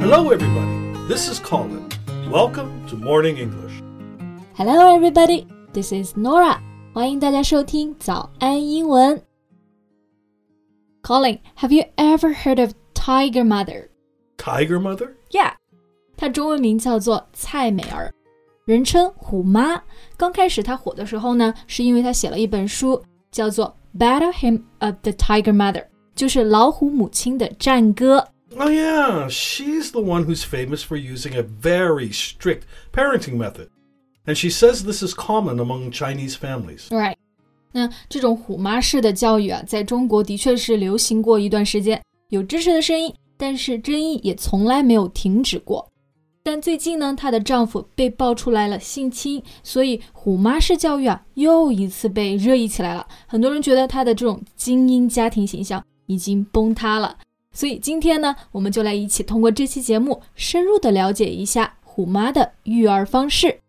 Hello, everybody. This is Colin. Welcome to Morning English. Hello, everybody. This is Norah. 欢迎大家收听早安英文。Colin, have you ever heard of Tiger Mother? Tiger Mother? Yeah. 她中文名叫做蔡美儿，人称虎妈。刚开始她火的时候呢，是因为她写了一本书，叫做《Battle Hymn of the Tiger Mother》。就是老虎母亲的战歌。Oh, yeah. She's the one who's famous for using a very strict parenting method. And she says this is common among Chinese families. Right，那这种虎妈式的教育啊，在中国的确是流行过一段时间，有支持的声音，但是争议也从来没有停止过。但最近呢，她的丈夫被爆出来了性侵，所以虎妈式教育啊，又一次被热议起来了。很多人觉得她的这种精英家庭形象已经崩塌了。所以今天呢，我们就来一起通过这期节目，深入的了解一下虎妈的育儿方式。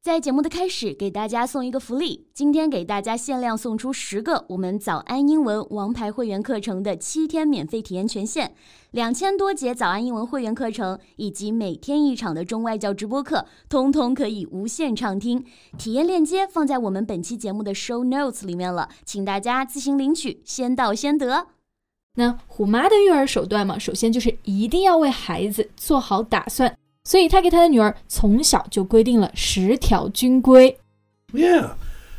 在节目的开始，给大家送一个福利，今天给大家限量送出十个我们早安英文王牌会员课程的七天免费体验权限，两千多节早安英文会员课程以及每天一场的中外教直播课，通通可以无限畅听。体验链接放在我们本期节目的 show notes 里面了，请大家自行领取，先到先得。那虎妈的育儿手段嘛，首先就是一定要为孩子做好打算，所以她给她的女儿从小就规定了十条军规。Yeah.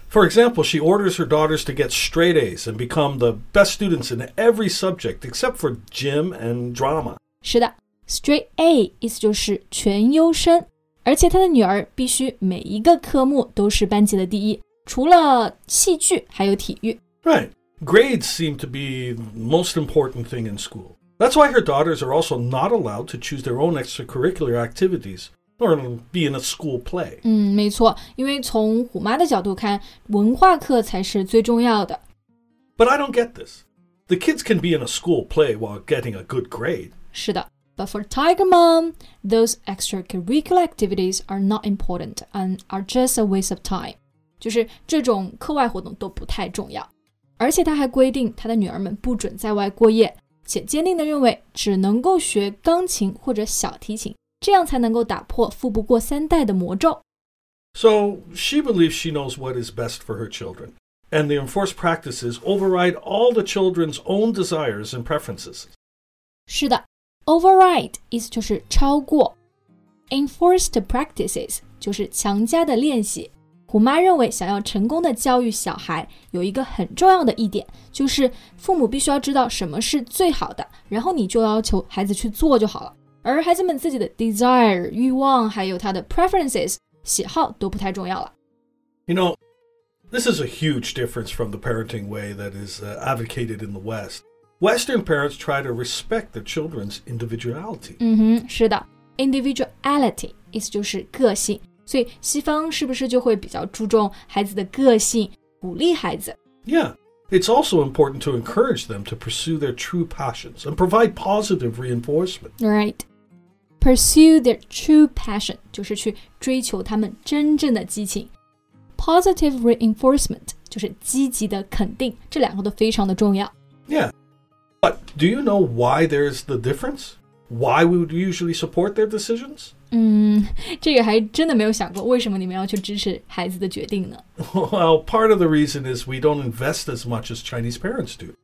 For example, she orders her daughters to get straight A's and become the best students in every subject except for gym and drama. 是的，Straight A 意思就是全优生，而且她的女儿必须每一个科目都是班级的第一，除了戏剧还有体育。Right. Grades seem to be the most important thing in school. That's why her daughters are also not allowed to choose their own extracurricular activities or be in a school play. 嗯，没错，因为从虎妈的角度看，文化课才是最重要的。 But I don't get this. The kids can be in a school play while getting a good grade. 是的，But for Tiger Mom, those extracurricular activities are not important and are just a waste of time。就是这种课外活动都不太重要， 而且他还规定他的女儿们不准在外过夜，且坚定地认为只能够学钢琴或者小提琴，这样才能够打破富不过三代的魔咒。 So she believes she knows what is best for her children, and the enforced practices override all the children's own desires and preferences. 是的，override 意思就是超过，enforced practices 就是强加的练习。 虎妈认为，想要成功的教育小孩，有一个很重要的一点，就是父母必须要知道什么是最好的，然后你就要求孩子去做就好了。而孩子们自己的 desire 欲望，还有他的 preferences 喜好都不太重要了。 You know, this is a huge difference from the parenting way that is uh, advocated in the West. Western parents try to respect their children's individuality. 嗯哼，是的，individuality 意思就是个性， 所以西方是不是就会比较注重孩子的个性，鼓励孩子？ Yeah. It's also important to encourage them to pursue their true passions and provide positive reinforcement. Right. Pursue their true passion 就是去追求他们真正的激情。Positive reinforcement 就是积极的肯定，这两个都非常的重要。 Yeah. But do you know why there's the difference? Why we would usually support their decisions? 嗯，这个还真的没有想过，为什么你们要去支持孩子的决定呢？ Well, part of the reason is we don't invest as much as Chinese parents do.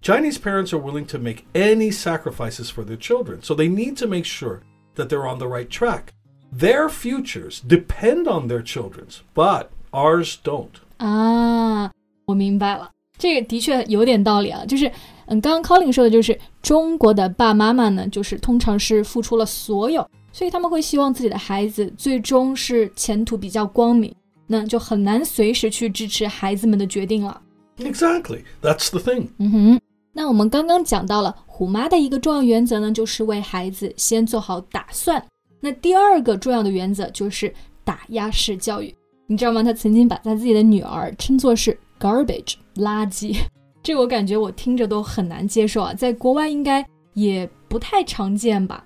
Chinese parents are willing to make any sacrifices for their children, so they need to make sure that they're on the right track. Their futures depend on their children's, but ours don't. 啊，我明白了，这个的确有点道理啊。就是，嗯，刚刚 Colin 说的就是中国的爸妈妈呢，就是通常是付出了所有， 所以他们会希望自己的孩子最终是前途比较光明，那就很难随时去支持孩子们的决定了。Exactly. That's the thing. 嗯哼，那我们刚刚讲到了虎妈的一个重要原则呢，就是为孩子先做好打算。那第二个重要的原则就是打压式教育。你知道吗？他曾经把他自己的女儿称作是 garbage 垃圾，这我感觉我听着都很难接受啊，在国外应该也不太常见吧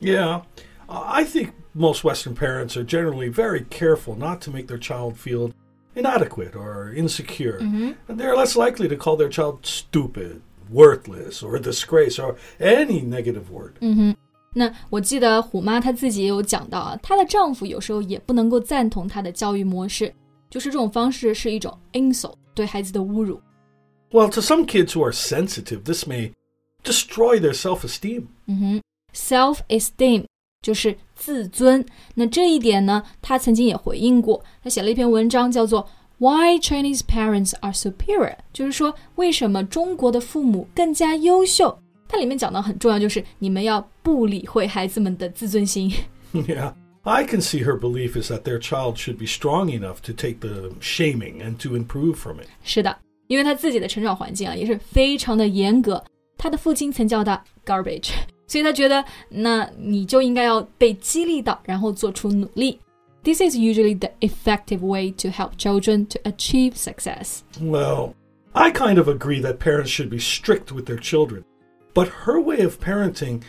？Yeah. Uh, I think most Western parents are generally very careful not to make their child feel inadequate or insecure. And they're less likely to call their child stupid, worthless or disgrace or any negative word. 嗯哼，那我记得虎妈她自己也有讲到啊，她的丈夫有时候也不能够赞同她的教育模式，就是这种方式是一种 insult，对孩子的侮辱。 Well, to some kids who are sensitive, this may destroy their self esteem. 嗯哼，self esteem 就是自尊。那这一点呢，他曾经也回应过，他写了一篇文章，叫做 Why Chinese Parents Are Superior，就是说为什么中国的父母更加优秀。它里面讲到很重要，就是你们要不理会孩子们的自尊心。yeah. I can see her belief is that their child should be strong enough to take the shaming and to improve from it. 是的，因为他自己的成长环境啊也是非常的严格，他的父亲曾叫他 garbage，所以他觉得那你就应该要被激励到，然后做出努力。This is usually the effective way to help children to achieve success. Well, I kind of agree that parents should be strict with their children, but her way of parenting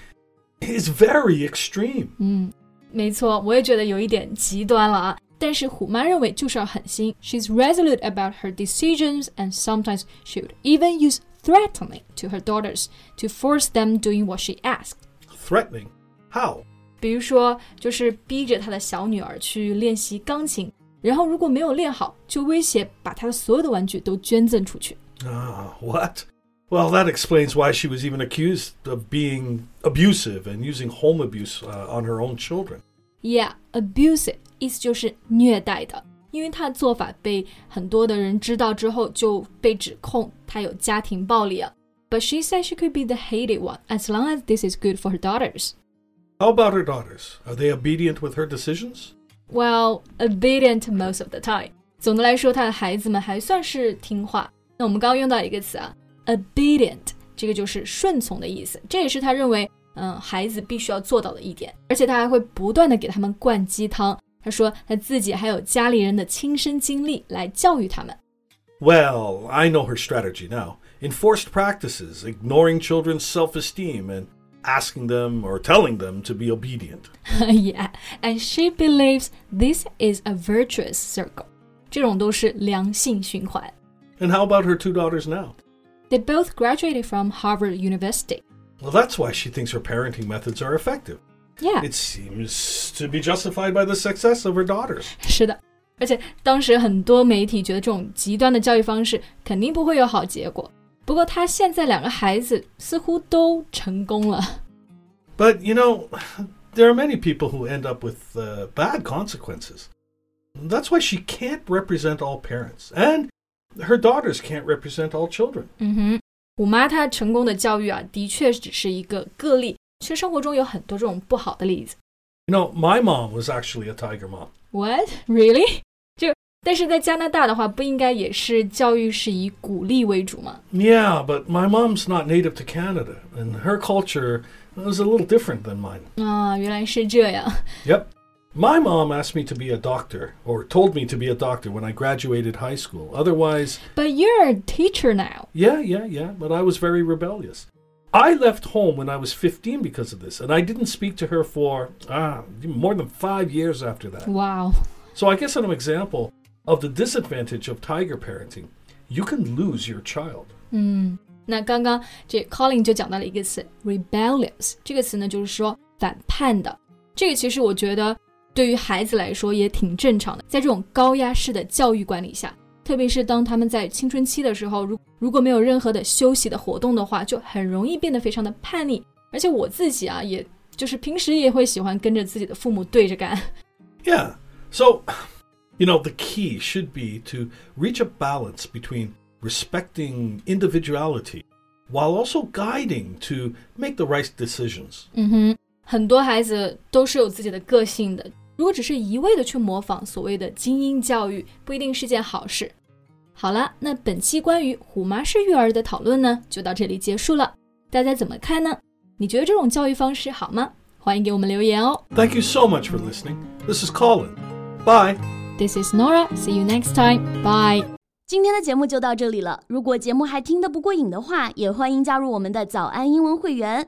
is very extreme. 嗯，没错，我也觉得有一点极端了啊。但是虎妈认为就是要狠心。She's resolute about her decisions, and sometimes she would even use threatening to her daughters to force them doing what she asked. Threatening? How? 比如说，就是逼着她的小女儿去练习钢琴，然后如果没有练好，就威胁把她的所有的玩具都捐赠出去。 Ah, what? Well, that explains why she was even accused of being abusive and using home abuse uh, on her own children. Yeah, abusive 意思就是虐待的， 因为她的做法被很多的人知道之后，就被指控她有家庭暴力啊。But she said she could be the hated one as long as this is good for her daughters. How about her daughters? Are they obedient with her decisions? Well, obedient most of the time. 总的来说，她的孩子们还算是听话。那我们刚刚用到一个词啊，obedient，这个就是顺从的意思。这也是他认为，嗯，孩子必须要做到的一点。而且他还会不断的给他们灌鸡汤。他说他自己还有家里人的亲身经历来教育他们。 Well, I know her strategy now. Enforced practices, ignoring children's self esteem, and asking them or telling them to be obedient. yeah, and she believes this is a virtuous circle. 这种都是良性循环。 And how about her two daughters now? They both graduated from Harvard University. Well, that's why she thinks her parenting methods are effective. Yeah. It seems to be justified by the success of her daughters. 是的，而且当时很多媒体觉得这种极端的教育方式肯定不会有好结果。不过他现在两个孩子似乎都成功了。 But, you know, there are many people who end up with uh, bad consequences. That's why she can't represent all parents. And her daughters can't represent all children. 嗯哼，虎妈她成功的教育啊，的确只是一个个例。 其实生活中有很多这种不好的例子。 You know, my mom was actually a tiger mom. What really？就但是在加拿大的话，不应该也是教育是以鼓励为主吗？ Yeah, but my mom's not native to Canada, and her culture was a little different than mine. 啊，原来是这样。 Yep. My mom asked me to be a doctor, or told me to be a doctor when I graduated high school. Otherwise, But you're a teacher now. yeah, yeah, yeah, but I was very rebellious. I left home when I was 15 because of this, and I didn't speak to her for ah, more than five years after that. Wow. So I guess an example of the disadvantage of tiger parenting, you can lose your child. 嗯，那刚刚这 Colin 就讲到了一个词 rebellious，这个词呢就是说反叛的。这个其实我觉得对于孩子来说也挺正常的，在这种高压式的教育管理下， 特别是当他们在青春期的时候，如如果没有任何的休息的活动的话，就很容易变得非常的叛逆。而且我自己啊，也就是平时也会喜欢跟着自己的父母对着干。 Yeah. So, you know, the key should be to reach a balance between respecting individuality while also guiding to make the right decisions. 嗯哼，很多孩子都是有自己的个性的， 如果只是一味的去模仿所谓的精英教育，不一定是件好事。好了，那本期关于虎妈式育儿的讨论呢，就到这里结束了。大家怎么看呢？你觉得这种教育方式好吗？欢迎给我们留言哦。Thank you so much for listening. This is Colin. Bye. This is Nora. See you next time. Bye. 今天的节目就到这里了。如果节目还听得不过瘾的话，也欢迎加入我们的早安英文会员。